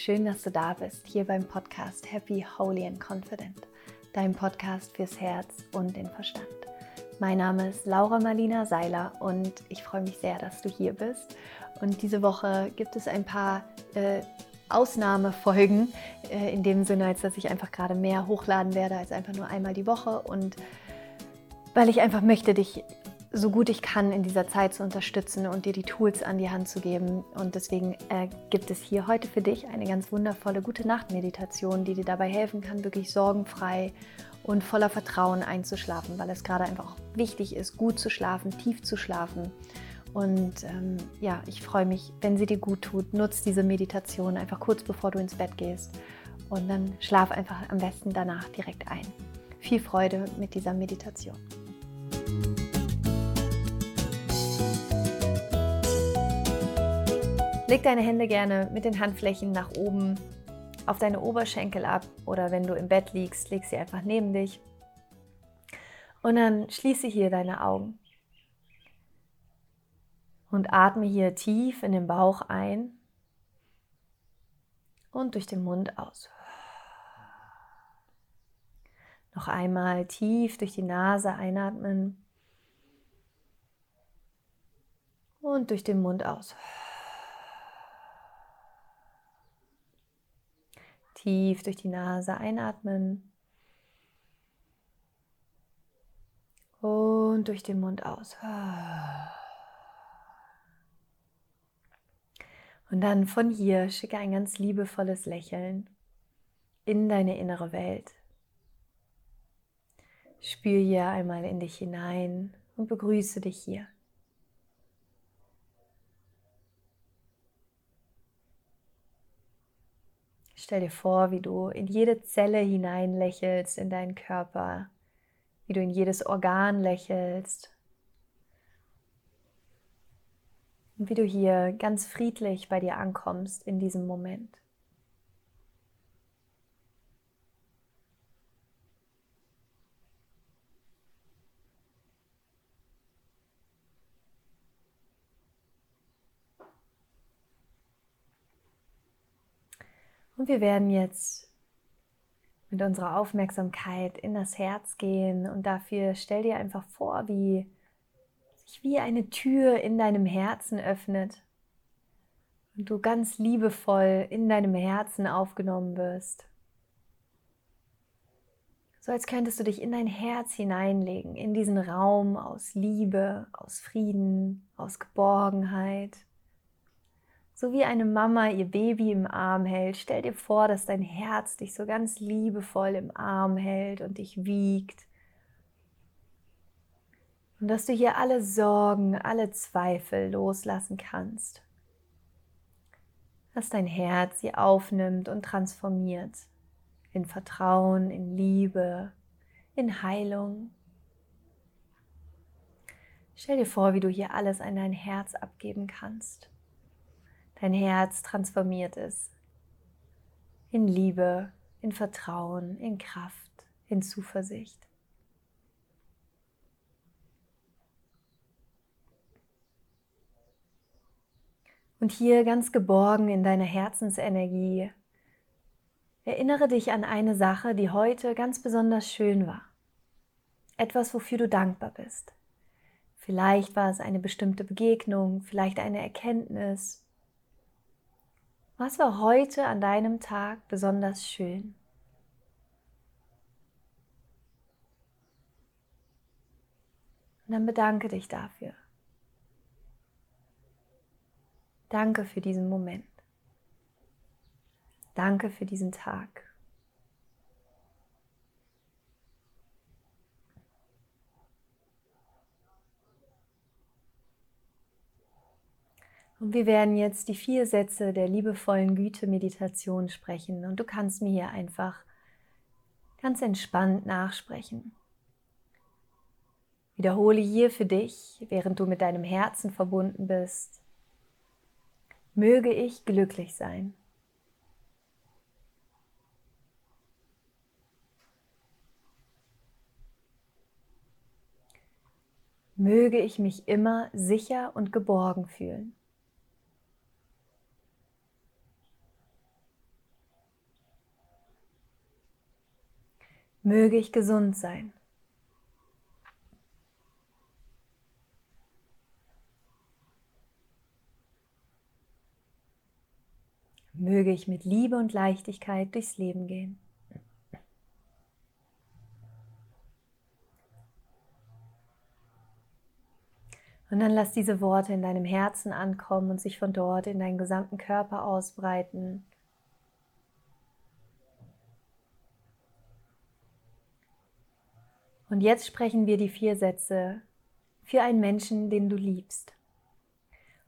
schön, dass du da bist, hier beim Podcast Happy, Holy and Confident, dein Podcast fürs Herz und den Verstand. Mein Name ist Laura Marlina Seiler und ich freue mich sehr, dass du hier bist. Und diese Woche gibt es ein paar äh, Ausnahmefolgen, äh, in dem Sinne, als dass ich einfach gerade mehr hochladen werde als einfach nur einmal die Woche und weil ich einfach möchte, dich so gut ich kann in dieser Zeit zu unterstützen und dir die Tools an die Hand zu geben. Und deswegen äh, gibt es hier heute für dich eine ganz wundervolle gute Nacht-Meditation, die dir dabei helfen kann, wirklich sorgenfrei und voller Vertrauen einzuschlafen, weil es gerade einfach wichtig ist, gut zu schlafen, tief zu schlafen. Und ähm, ja, ich freue mich, wenn sie dir gut tut. Nutz diese Meditation einfach kurz bevor du ins Bett gehst und dann schlaf einfach am besten danach direkt ein. Viel Freude mit dieser Meditation. Leg deine Hände gerne mit den Handflächen nach oben auf deine Oberschenkel ab oder wenn du im Bett liegst, leg sie einfach neben dich. Und dann schließe hier deine Augen. Und atme hier tief in den Bauch ein und durch den Mund aus. Noch einmal tief durch die Nase einatmen und durch den Mund aus. Tief durch die Nase einatmen. Und durch den Mund aus. Und dann von hier schicke ein ganz liebevolles Lächeln in deine innere Welt. Spür hier einmal in dich hinein und begrüße dich hier. Stell dir vor, wie du in jede Zelle hinein lächelst in deinen Körper, wie du in jedes Organ lächelst und wie du hier ganz friedlich bei dir ankommst in diesem Moment. Und wir werden jetzt mit unserer Aufmerksamkeit in das Herz gehen und dafür stell dir einfach vor, wie sich wie eine Tür in deinem Herzen öffnet und du ganz liebevoll in deinem Herzen aufgenommen wirst. So als könntest du dich in dein Herz hineinlegen, in diesen Raum aus Liebe, aus Frieden, aus Geborgenheit. So wie eine Mama ihr Baby im Arm hält, stell dir vor, dass dein Herz dich so ganz liebevoll im Arm hält und dich wiegt. Und dass du hier alle Sorgen, alle Zweifel loslassen kannst. Dass dein Herz sie aufnimmt und transformiert in Vertrauen, in Liebe, in Heilung. Stell dir vor, wie du hier alles an dein Herz abgeben kannst dein Herz transformiert ist in Liebe, in Vertrauen, in Kraft, in Zuversicht. Und hier ganz geborgen in deiner Herzensenergie, erinnere dich an eine Sache, die heute ganz besonders schön war. Etwas, wofür du dankbar bist. Vielleicht war es eine bestimmte Begegnung, vielleicht eine Erkenntnis, was war heute an deinem Tag besonders schön? Und dann bedanke dich dafür. Danke für diesen Moment. Danke für diesen Tag. Und wir werden jetzt die vier Sätze der liebevollen Güte-Meditation sprechen. Und du kannst mir hier einfach ganz entspannt nachsprechen. Wiederhole hier für dich, während du mit deinem Herzen verbunden bist. Möge ich glücklich sein. Möge ich mich immer sicher und geborgen fühlen. Möge ich gesund sein. Möge ich mit Liebe und Leichtigkeit durchs Leben gehen. Und dann lass diese Worte in deinem Herzen ankommen und sich von dort in deinen gesamten Körper ausbreiten. Und jetzt sprechen wir die vier Sätze für einen Menschen, den du liebst.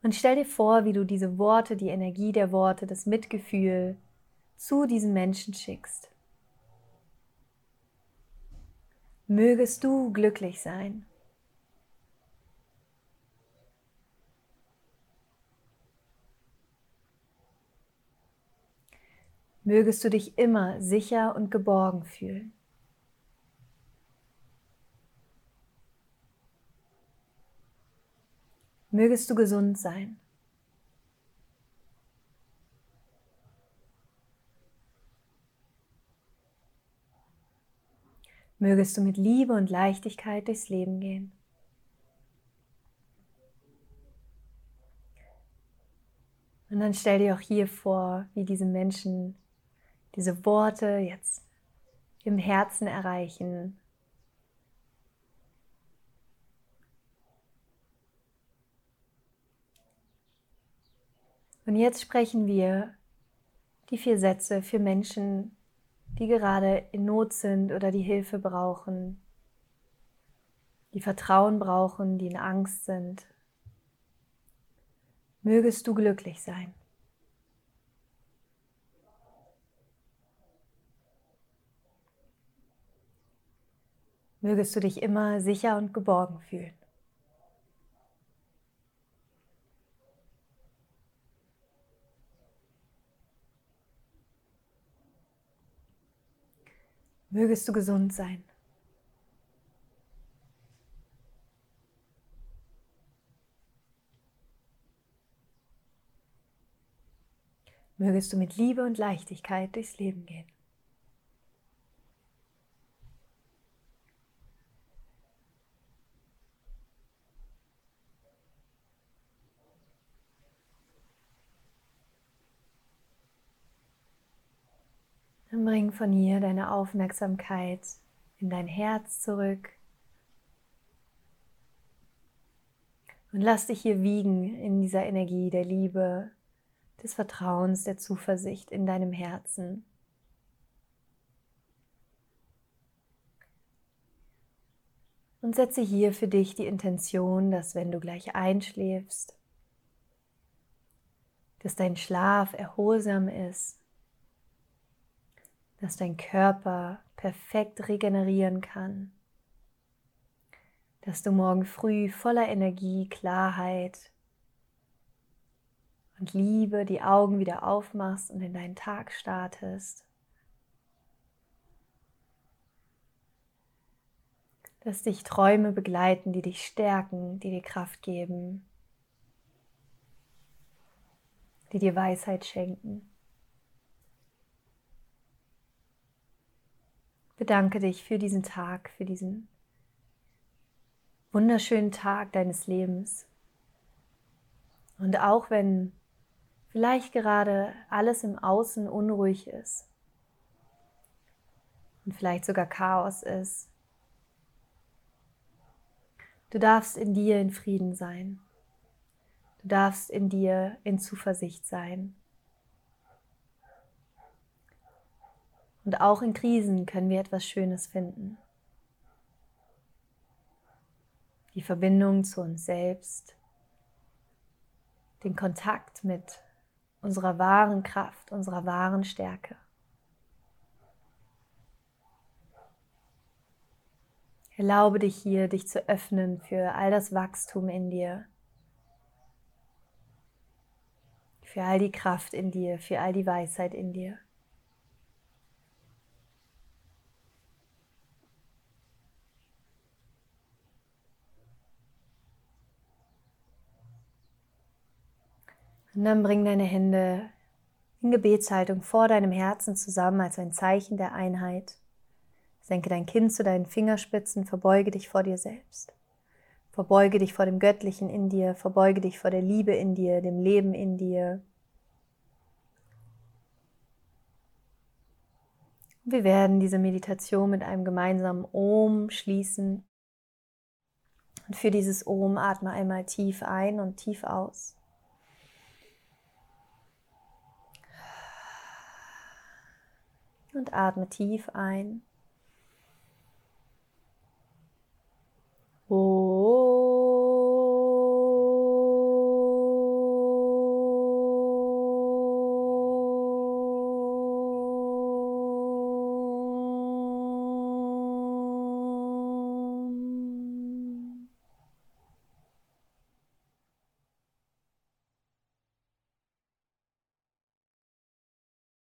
Und stell dir vor, wie du diese Worte, die Energie der Worte, das Mitgefühl zu diesem Menschen schickst. Mögest du glücklich sein. Mögest du dich immer sicher und geborgen fühlen. Mögest du gesund sein. Mögest du mit Liebe und Leichtigkeit durchs Leben gehen. Und dann stell dir auch hier vor, wie diese Menschen diese Worte jetzt im Herzen erreichen. Und jetzt sprechen wir die vier Sätze für Menschen, die gerade in Not sind oder die Hilfe brauchen, die Vertrauen brauchen, die in Angst sind. Mögest du glücklich sein. mögest du dich immer sicher und geborgen fühlen. Mögest du gesund sein. Mögest du mit Liebe und Leichtigkeit durchs Leben gehen. Dann bring von hier deine Aufmerksamkeit in dein Herz zurück. Und lass dich hier wiegen in dieser Energie der Liebe, des Vertrauens, der Zuversicht in deinem Herzen. Und setze hier für dich die Intention, dass wenn du gleich einschläfst, dass dein Schlaf erholsam ist dass dein Körper perfekt regenerieren kann, dass du morgen früh voller Energie, Klarheit und Liebe die Augen wieder aufmachst und in deinen Tag startest. Dass dich Träume begleiten, die dich stärken, die dir Kraft geben, die dir Weisheit schenken. Bedanke dich für diesen Tag, für diesen wunderschönen Tag deines Lebens. Und auch wenn vielleicht gerade alles im Außen unruhig ist und vielleicht sogar Chaos ist, du darfst in dir in Frieden sein. Du darfst in dir in Zuversicht sein. Und auch in Krisen können wir etwas Schönes finden. Die Verbindung zu uns selbst, den Kontakt mit unserer wahren Kraft, unserer wahren Stärke. Erlaube dich hier, dich zu öffnen für all das Wachstum in dir, für all die Kraft in dir, für all die Weisheit in dir. Und dann bring deine Hände in Gebetshaltung vor deinem Herzen zusammen als ein Zeichen der Einheit, Senke dein Kinn zu deinen Fingerspitzen, verbeuge dich vor dir selbst. Verbeuge dich vor dem Göttlichen in dir, verbeuge dich vor der Liebe in dir, dem Leben in dir. Wir werden diese Meditation mit einem gemeinsamen Om schließen. Und für dieses Om atme einmal tief ein und tief aus. Und atme tief ein. Oh.